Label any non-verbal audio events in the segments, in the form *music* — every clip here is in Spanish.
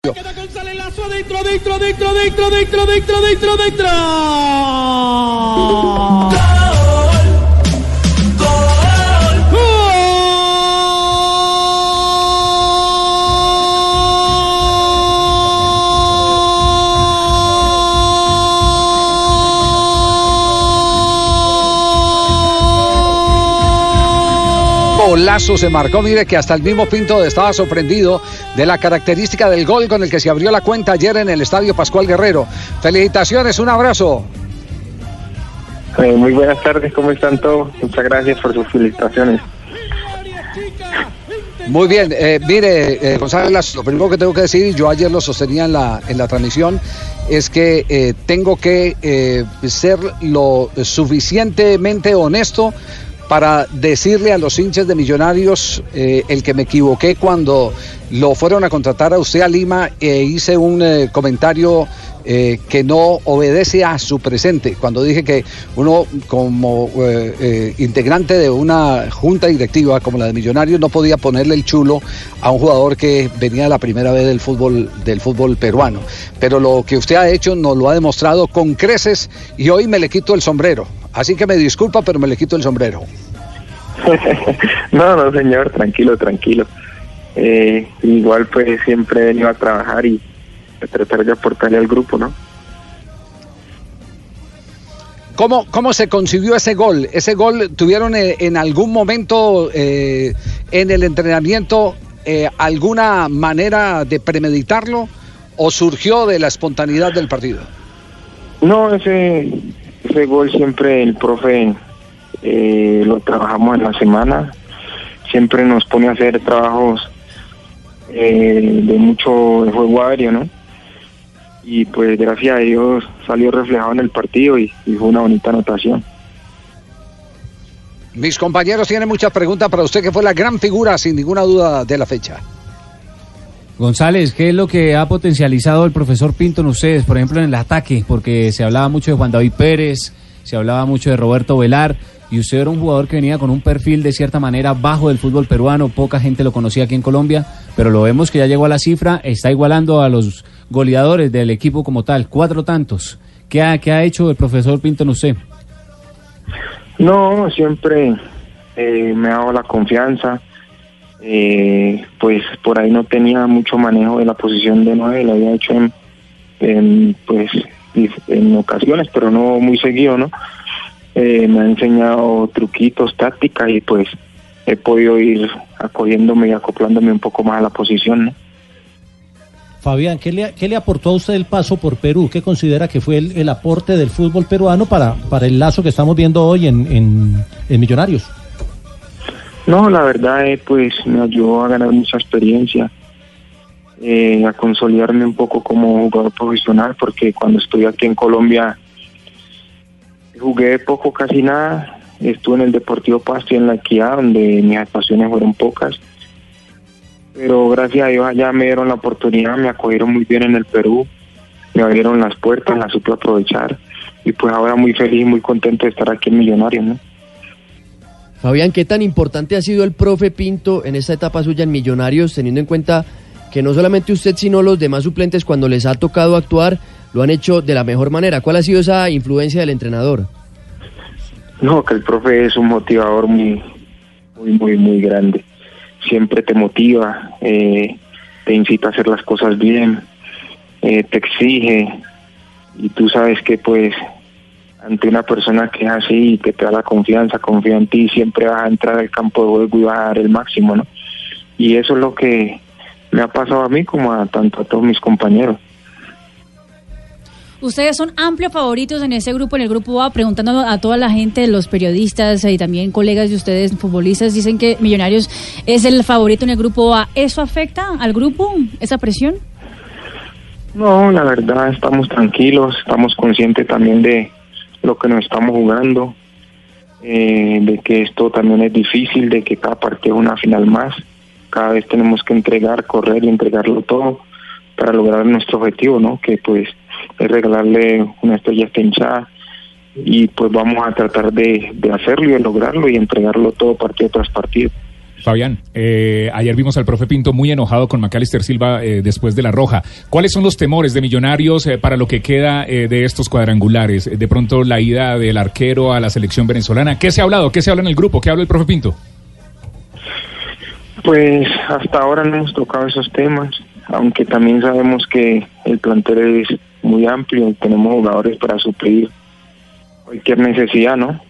Queda González Lazo dentro, dentro, dentro, dentro, dentro, dentro, dentro, dentro. Golazo se marcó, mire que hasta el mismo Pinto estaba sorprendido de la característica del gol con el que se abrió la cuenta ayer en el Estadio Pascual Guerrero. Felicitaciones, un abrazo. Eh, muy buenas tardes, ¿cómo están todos? Muchas gracias por sus felicitaciones. Muy bien, eh, mire, eh, lo primero que tengo que decir, yo ayer lo sostenía en la, en la transmisión, es que eh, tengo que eh, ser lo suficientemente honesto para decirle a los hinchas de Millonarios eh, el que me equivoqué cuando lo fueron a contratar a usted a Lima e hice un eh, comentario eh, que no obedece a su presente. Cuando dije que uno como integrante de una junta directiva como la de Millonarios no podía ponerle el chulo a un jugador que venía la primera vez del fútbol del fútbol peruano. Pero lo que usted ha hecho nos lo ha demostrado con creces y hoy me le quito el sombrero. Así que me disculpa, pero me le quito el sombrero. *laughs* no, no, señor, tranquilo, tranquilo. Eh, igual pues siempre he venido a trabajar y a tratar de aportarle al grupo, ¿no? ¿Cómo, ¿Cómo se concibió ese gol? ¿Ese gol tuvieron eh, en algún momento eh, en el entrenamiento eh, alguna manera de premeditarlo o surgió de la espontaneidad del partido? No, ese, ese gol siempre el profe eh, lo trabajamos en la semana. Siempre nos pone a hacer trabajos eh, de mucho juego aéreo, ¿no? Y pues gracias a Dios salió reflejado en el partido y fue una bonita anotación. Mis compañeros tienen muchas preguntas para usted, que fue la gran figura, sin ninguna duda, de la fecha. González, ¿qué es lo que ha potencializado el profesor Pinto en ustedes, por ejemplo, en el ataque? Porque se hablaba mucho de Juan David Pérez, se hablaba mucho de Roberto Velar, y usted era un jugador que venía con un perfil de cierta manera bajo del fútbol peruano, poca gente lo conocía aquí en Colombia, pero lo vemos que ya llegó a la cifra, está igualando a los goleadores del equipo como tal, cuatro tantos. ¿Qué ha, qué ha hecho el profesor Pinto en usted? No, siempre eh, me ha dado la confianza. Eh, pues por ahí no tenía mucho manejo de la posición de nueve, lo había hecho en, pues en ocasiones, pero no muy seguido, ¿no? Eh, me ha enseñado truquitos, tácticas y pues he podido ir acogiéndome y acoplándome un poco más a la posición. Fabián, ¿qué le, ¿qué le aportó a usted el paso por Perú? ¿Qué considera que fue el, el aporte del fútbol peruano para, para el lazo que estamos viendo hoy en, en, en Millonarios? No, la verdad, eh, pues me ayudó a ganar mucha experiencia, eh, a consolidarme un poco como jugador profesional, porque cuando estuve aquí en Colombia jugué poco, casi nada. Estuve en el Deportivo Pasto y en la Equidad, donde mis actuaciones fueron pocas. Pero gracias a Dios allá me dieron la oportunidad, me acogieron muy bien en el Perú, me abrieron las puertas, las supe aprovechar. Y pues ahora muy feliz muy contento de estar aquí en Millonarios, ¿no? Fabián, ¿qué tan importante ha sido el profe Pinto en esta etapa suya en Millonarios, teniendo en cuenta que no solamente usted, sino los demás suplentes, cuando les ha tocado actuar, lo han hecho de la mejor manera? ¿Cuál ha sido esa influencia del entrenador? No, que el profe es un motivador muy, muy, muy, muy grande. Siempre te motiva, eh, te incita a hacer las cosas bien, eh, te exige y tú sabes que pues ante una persona que es así y que te da la confianza, confía en ti, siempre vas a entrar al campo de juego y vas a dar el máximo, ¿no? Y eso es lo que me ha pasado a mí como a tanto a todos mis compañeros. Ustedes son amplios favoritos en ese grupo, en el grupo A, preguntando a toda la gente, los periodistas y también colegas de ustedes, futbolistas, dicen que Millonarios es el favorito en el grupo A. ¿Eso afecta al grupo, esa presión? No, la verdad estamos tranquilos, estamos conscientes también de lo que nos estamos jugando, eh, de que esto también es difícil, de que cada partido es una final más, cada vez tenemos que entregar, correr y entregarlo todo para lograr nuestro objetivo, ¿no? Que pues es regalarle una estrella a y pues vamos a tratar de, de hacerlo y de lograrlo y entregarlo todo partido tras partido. Fabián, eh, ayer vimos al profe Pinto muy enojado con Macalister Silva eh, después de la roja. ¿Cuáles son los temores de Millonarios eh, para lo que queda eh, de estos cuadrangulares? De pronto la ida del arquero a la selección venezolana. ¿Qué se ha hablado? ¿Qué se habla en el grupo? ¿Qué habla el profe Pinto? Pues hasta ahora no hemos tocado esos temas, aunque también sabemos que el plantel es muy amplio y tenemos jugadores para suplir cualquier necesidad, ¿no?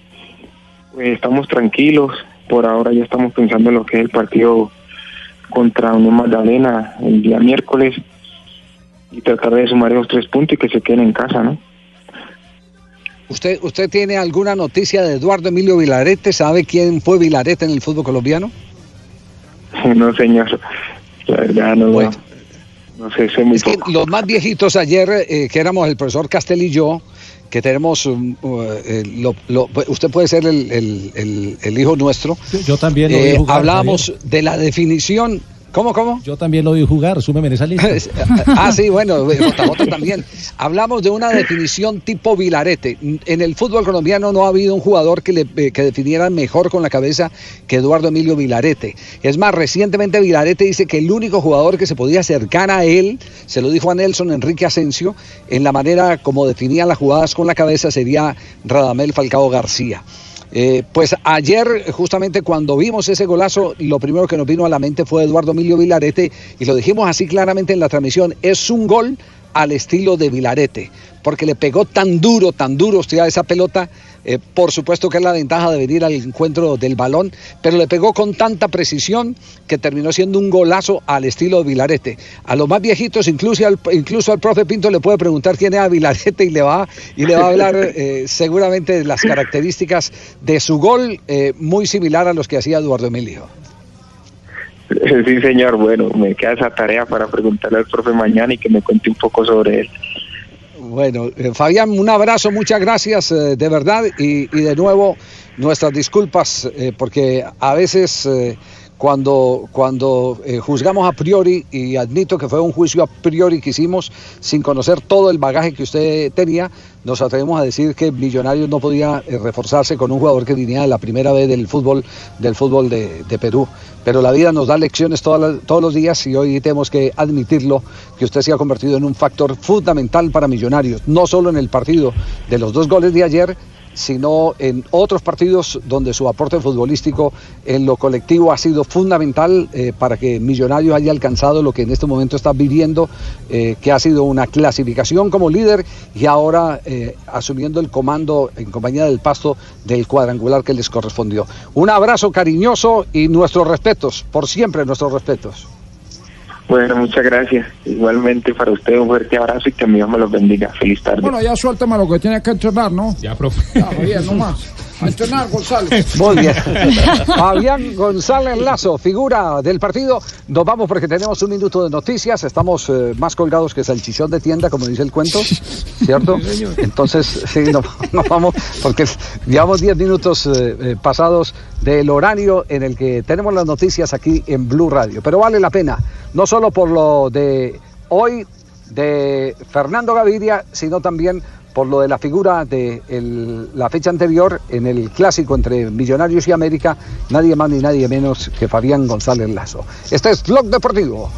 Pues estamos tranquilos, por ahora ya estamos pensando en lo que es el partido contra Unión Magdalena el día miércoles y tratar de sumar esos tres puntos y que se queden en casa, ¿no? ¿Usted, ¿Usted tiene alguna noticia de Eduardo Emilio Vilarete? ¿Sabe quién fue Vilarete en el fútbol colombiano? *laughs* No, señor. La verdad, no. Bueno. No sé, sé muy Es que los más viejitos ayer, eh, que éramos el profesor Castel y yo, que tenemos, um, uh, eh, lo- lo- usted puede ser el, el- el- el hijo nuestro, Yo, yo también lo Eh, hablábamos de la definición. ¿Cómo, cómo? Yo también lo vi jugar, súmeme en esa lista. *laughs* ah, sí, bueno, JJ también. Hablamos de una definición tipo Vilarete. En el fútbol colombiano no ha habido un jugador que, le, eh, que definiera mejor con la cabeza que Eduardo Emilio Vilarete. Es más, recientemente Vilarete dice que el único jugador que se podía acercar a él, se lo dijo a Nelson Enrique Asensio, en la manera como definían las jugadas con la cabeza sería Radamel Falcao García. Eh, pues ayer, justamente cuando vimos ese golazo, lo primero que nos vino a la mente fue Eduardo Emilio Vilarete y lo dijimos así claramente en la transmisión, es un gol al estilo de Vilarete, porque le pegó tan duro, tan duro usted a esa pelota, eh, por supuesto que es la ventaja de venir al encuentro del balón, pero le pegó con tanta precisión que terminó siendo un golazo al estilo de Vilarete. A los más viejitos, incluso al, incluso al profe Pinto le puede preguntar quién es a Vilarete y le va, y le va a hablar *laughs* eh, seguramente de las características de su gol, eh, muy similar a los que hacía Eduardo Emilio. *laughs* Sí, señor. Bueno, me queda esa tarea para preguntarle al profe mañana y que me cuente un poco sobre él. Bueno, eh, Fabián, un abrazo, muchas gracias eh, de verdad y, y de nuevo nuestras disculpas eh, porque a veces eh, cuando, cuando eh, juzgamos a priori, y admito que fue un juicio a priori que hicimos sin conocer todo el bagaje que usted tenía, nos atrevemos a decir que Millonarios no podía eh, reforzarse con un jugador que venía de la primera vez del fútbol, del fútbol de, Perú. Pero la vida nos da lecciones las- todos los días y hoy tenemos que admitirlo, que usted se ha convertido en un factor fundamental para Millonarios, no solo en el partido de los dos goles de ayer, sino en otros partidos donde su aporte futbolístico en lo colectivo ha sido fundamental eh, para que Millonarios haya alcanzado lo que en este momento está viviendo, eh, que ha sido una clasificación como líder y ahora eh, asumiendo el comando en compañía del pasto del cuadrangular que les correspondió. Un abrazo cariñoso y nuestros respetos, por siempre nuestros respetos. Bueno, muchas gracias. Igualmente para usted un fuerte abrazo y que Dios me los bendiga. Feliz tarde. Bueno, ya suéltame lo que tiene que entrenar, ¿no? Ya, profe. Ya, Javier, no más. *laughs* A entrenar, González. Muy bien. *laughs* Fabián González Lazo, figura del partido. Nos vamos porque tenemos un minuto de noticias. Estamos eh, más colgados que salchichón de tienda, como dice el cuento, *laughs* ¿cierto? Entonces, sí, nos, nos vamos porque llevamos 10 minutos eh, eh, pasados del horario en el que tenemos las noticias aquí en Blue Radio. Pero vale la pena, no solo por lo de hoy de Fernando Gaviria, sino también por lo de la figura de la fecha anterior en el clásico entre Millonarios y América, nadie más ni nadie menos que Fabián González Lazo. Este es Blog Deportivo.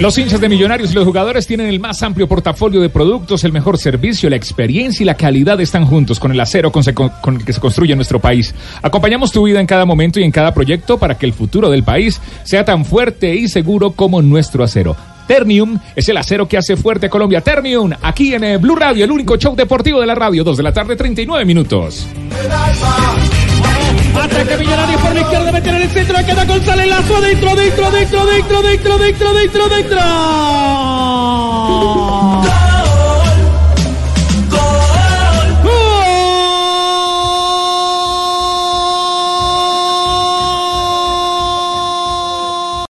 Los hinchas de Millonarios y los jugadores tienen el más amplio portafolio de productos, el mejor servicio, la experiencia y la calidad están juntos con el acero con el que se construye nuestro país. Acompañamos tu vida en cada momento y en cada proyecto para que el futuro del país sea tan fuerte y seguro como nuestro acero. Ternium es el acero que hace fuerte Colombia. Ternium, aquí en eh, Blue Radio, el único show deportivo de la radio, 2 de la tarde, 39 minutos. Ataque Millonarios por la izquierda, meten en el centro, queda González Lazo adentro, adentro, adentro, adentro, adentro, adentro, adentro, adentro.